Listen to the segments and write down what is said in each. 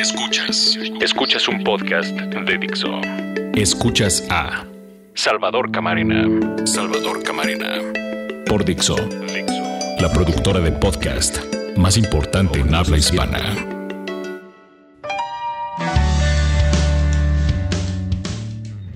Escuchas. Escuchas un podcast de Dixo. Escuchas a Salvador Camarena. Salvador Camarena. Por Dixo. La productora de podcast más importante en habla hispana.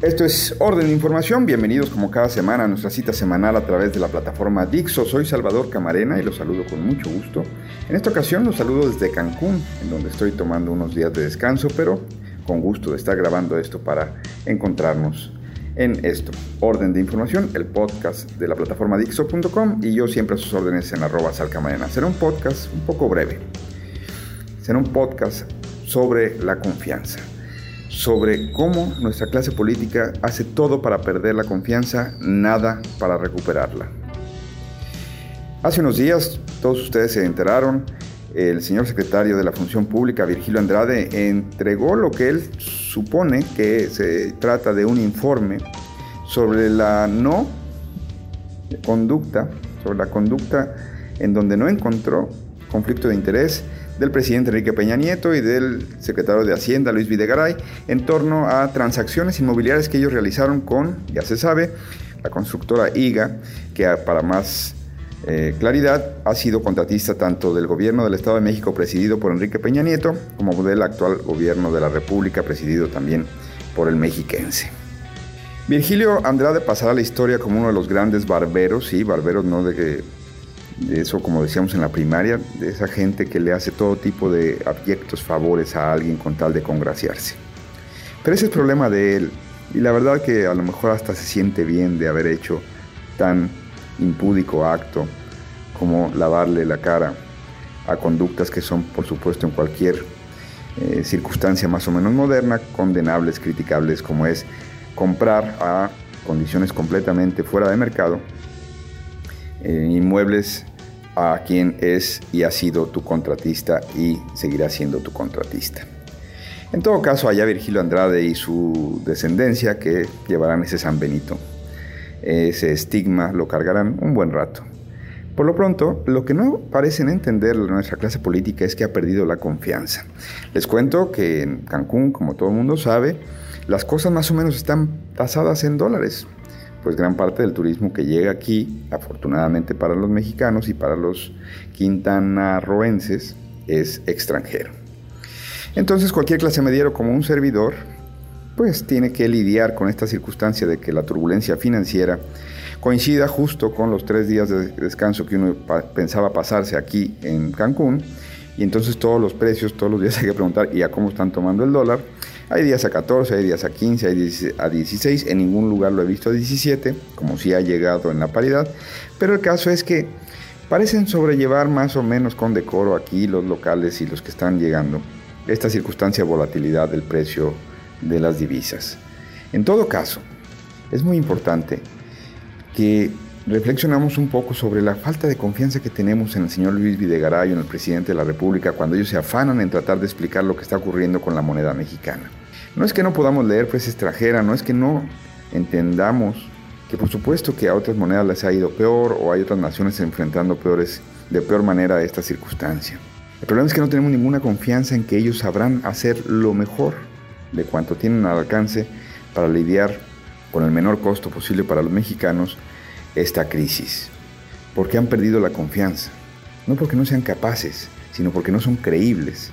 Esto es Orden de Información. Bienvenidos como cada semana a nuestra cita semanal a través de la plataforma Dixo. Soy Salvador Camarena y los saludo con mucho gusto. En esta ocasión los saludo desde Cancún, en donde estoy tomando unos días de descanso, pero con gusto de estar grabando esto para encontrarnos en esto. Orden de Información, el podcast de la plataforma Dixo.com y yo siempre a sus órdenes en arroba salcamarena. Será un podcast un poco breve. Será un podcast sobre la confianza sobre cómo nuestra clase política hace todo para perder la confianza, nada para recuperarla. Hace unos días, todos ustedes se enteraron, el señor secretario de la Función Pública, Virgilio Andrade, entregó lo que él supone que se trata de un informe sobre la no conducta, sobre la conducta en donde no encontró conflicto de interés del presidente Enrique Peña Nieto y del secretario de Hacienda Luis Videgaray en torno a transacciones inmobiliarias que ellos realizaron con, ya se sabe, la constructora IGA, que para más eh, claridad ha sido contratista tanto del gobierno del Estado de México presidido por Enrique Peña Nieto como del actual gobierno de la República presidido también por el mexiquense. Virgilio Andrade pasará a la historia como uno de los grandes barberos, sí, barberos no de que eso, como decíamos en la primaria, de esa gente que le hace todo tipo de abyectos favores a alguien con tal de congraciarse. Pero ese es el problema de él, y la verdad que a lo mejor hasta se siente bien de haber hecho tan impúdico acto como lavarle la cara a conductas que son, por supuesto, en cualquier eh, circunstancia más o menos moderna, condenables, criticables, como es comprar a condiciones completamente fuera de mercado inmuebles a quien es y ha sido tu contratista y seguirá siendo tu contratista. En todo caso, allá Virgilio Andrade y su descendencia que llevarán ese San Benito. Ese estigma lo cargarán un buen rato. Por lo pronto, lo que no parecen entender nuestra clase política es que ha perdido la confianza. Les cuento que en Cancún, como todo el mundo sabe, las cosas más o menos están tasadas en dólares pues gran parte del turismo que llega aquí, afortunadamente para los mexicanos y para los quintanarroenses, es extranjero. Entonces cualquier clase mediero como un servidor, pues tiene que lidiar con esta circunstancia de que la turbulencia financiera coincida justo con los tres días de descanso que uno pensaba pasarse aquí en Cancún, y entonces todos los precios, todos los días hay que preguntar, ¿y a cómo están tomando el dólar? Hay días a 14, hay días a 15, hay días a 16, en ningún lugar lo he visto a 17, como si ha llegado en la paridad, pero el caso es que parecen sobrellevar más o menos con decoro aquí los locales y los que están llegando esta circunstancia de volatilidad del precio de las divisas. En todo caso, es muy importante que reflexionamos un poco sobre la falta de confianza que tenemos en el señor Luis Videgaray, en el presidente de la República, cuando ellos se afanan en tratar de explicar lo que está ocurriendo con la moneda mexicana. No es que no podamos leer prensa extranjera, no es que no entendamos que por supuesto que a otras monedas les ha ido peor o hay otras naciones enfrentando peores, de peor manera esta circunstancia. El problema es que no tenemos ninguna confianza en que ellos sabrán hacer lo mejor de cuanto tienen al alcance para lidiar con el menor costo posible para los mexicanos esta crisis, porque han perdido la confianza, no porque no sean capaces, sino porque no son creíbles.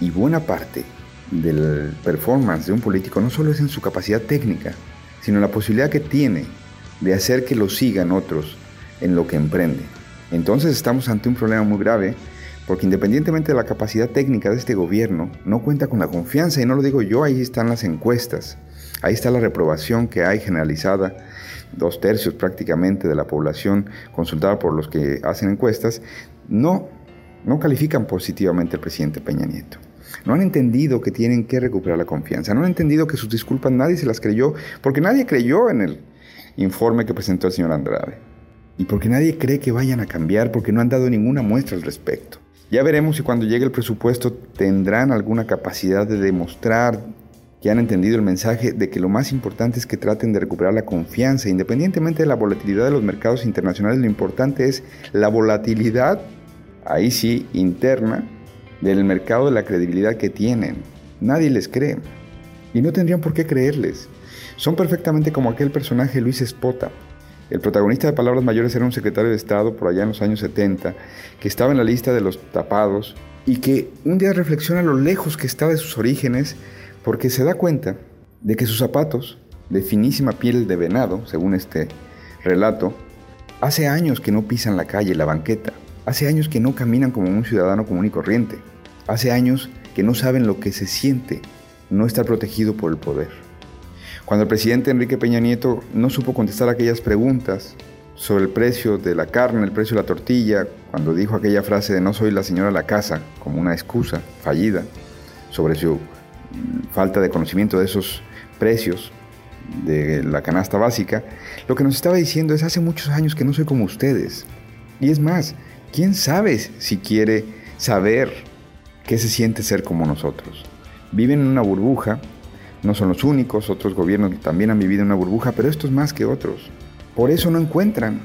Y buena parte del performance de un político no solo es en su capacidad técnica, sino en la posibilidad que tiene de hacer que lo sigan otros en lo que emprende. Entonces estamos ante un problema muy grave porque independientemente de la capacidad técnica de este gobierno, no cuenta con la confianza, y no lo digo yo, ahí están las encuestas, ahí está la reprobación que hay generalizada dos tercios prácticamente de la población consultada por los que hacen encuestas, no, no califican positivamente al presidente Peña Nieto. No han entendido que tienen que recuperar la confianza, no han entendido que sus disculpas nadie se las creyó, porque nadie creyó en el informe que presentó el señor Andrade. Y porque nadie cree que vayan a cambiar, porque no han dado ninguna muestra al respecto. Ya veremos si cuando llegue el presupuesto tendrán alguna capacidad de demostrar que han entendido el mensaje de que lo más importante es que traten de recuperar la confianza, independientemente de la volatilidad de los mercados internacionales, lo importante es la volatilidad, ahí sí, interna, del mercado de la credibilidad que tienen. Nadie les cree. Y no tendrían por qué creerles. Son perfectamente como aquel personaje Luis Espota. El protagonista de Palabras Mayores era un secretario de Estado por allá en los años 70, que estaba en la lista de los tapados y que un día reflexiona lo lejos que está de sus orígenes porque se da cuenta de que sus zapatos, de finísima piel de venado, según este relato, hace años que no pisan la calle, la banqueta, hace años que no caminan como un ciudadano común y corriente, hace años que no saben lo que se siente no estar protegido por el poder. Cuando el presidente Enrique Peña Nieto no supo contestar aquellas preguntas sobre el precio de la carne, el precio de la tortilla, cuando dijo aquella frase de no soy la señora de la casa como una excusa fallida sobre su mm, falta de conocimiento de esos precios de la canasta básica, lo que nos estaba diciendo es hace muchos años que no soy como ustedes. Y es más, ¿quién sabe si quiere saber qué se siente ser como nosotros? Viven en una burbuja no son los únicos, otros gobiernos también han vivido una burbuja, pero estos más que otros. Por eso no encuentran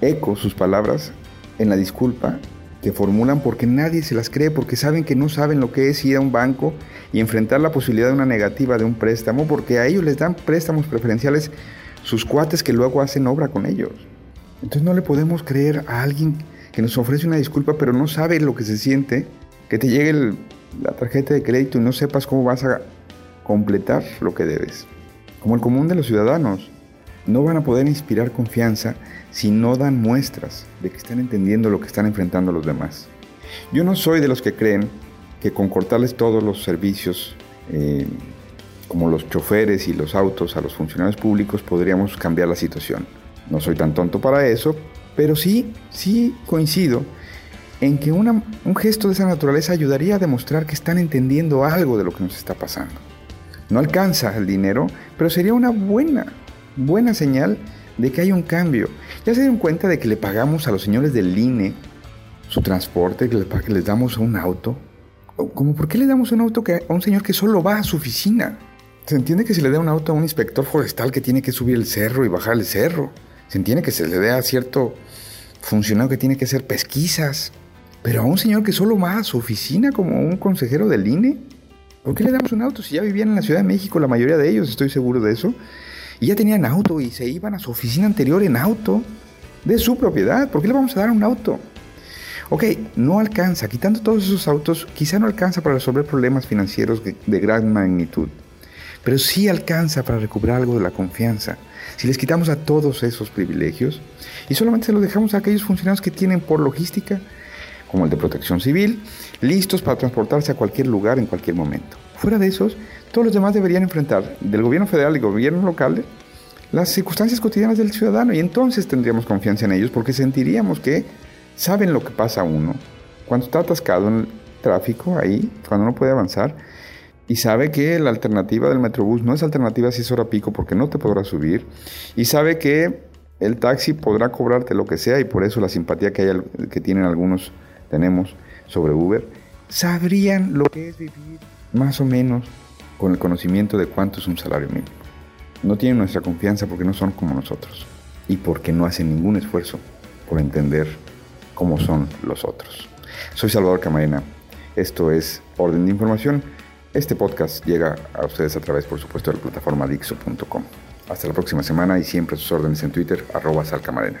eco sus palabras en la disculpa que formulan porque nadie se las cree, porque saben que no saben lo que es ir a un banco y enfrentar la posibilidad de una negativa de un préstamo, porque a ellos les dan préstamos preferenciales sus cuates que luego hacen obra con ellos. Entonces no le podemos creer a alguien que nos ofrece una disculpa pero no sabe lo que se siente, que te llegue la tarjeta de crédito y no sepas cómo vas a completar lo que debes. Como el común de los ciudadanos, no van a poder inspirar confianza si no dan muestras de que están entendiendo lo que están enfrentando los demás. Yo no soy de los que creen que con cortarles todos los servicios, eh, como los choferes y los autos a los funcionarios públicos, podríamos cambiar la situación. No soy tan tonto para eso, pero sí, sí coincido en que un gesto de esa naturaleza ayudaría a demostrar que están entendiendo algo de lo que nos está pasando. No alcanza el dinero, pero sería una buena, buena señal de que hay un cambio. Ya se dieron cuenta de que le pagamos a los señores del INE su transporte, que les, damos un auto. ¿Cómo por qué le damos un auto a un señor que solo va a su oficina? Se entiende que se le da un auto a un inspector forestal que tiene que subir el cerro y bajar el cerro. Se entiende que se le dé a cierto funcionario que tiene que hacer pesquisas. Pero a un señor que solo va a su oficina como un consejero del INE, ¿Por qué le damos un auto si ya vivían en la Ciudad de México, la mayoría de ellos, estoy seguro de eso? Y ya tenían auto y se iban a su oficina anterior en auto, de su propiedad. ¿Por qué le vamos a dar un auto? Ok, no alcanza, quitando todos esos autos, quizá no alcanza para resolver problemas financieros de gran magnitud, pero sí alcanza para recuperar algo de la confianza. Si les quitamos a todos esos privilegios y solamente se los dejamos a aquellos funcionarios que tienen por logística como el de protección civil, listos para transportarse a cualquier lugar en cualquier momento. Fuera de esos, todos los demás deberían enfrentar, del gobierno federal y gobierno local, las circunstancias cotidianas del ciudadano y entonces tendríamos confianza en ellos porque sentiríamos que saben lo que pasa a uno cuando está atascado en el tráfico ahí, cuando no puede avanzar y sabe que la alternativa del Metrobús no es alternativa si es hora pico porque no te podrá subir y sabe que el taxi podrá cobrarte lo que sea y por eso la simpatía que, hay, que tienen algunos tenemos sobre Uber, sabrían lo que es vivir más o menos con el conocimiento de cuánto es un salario mínimo. No tienen nuestra confianza porque no son como nosotros y porque no hacen ningún esfuerzo por entender cómo son los otros. Soy Salvador Camarena. Esto es Orden de Información. Este podcast llega a ustedes a través, por supuesto, de la plataforma Dixo.com. Hasta la próxima semana y siempre sus órdenes en Twitter, salcamarena.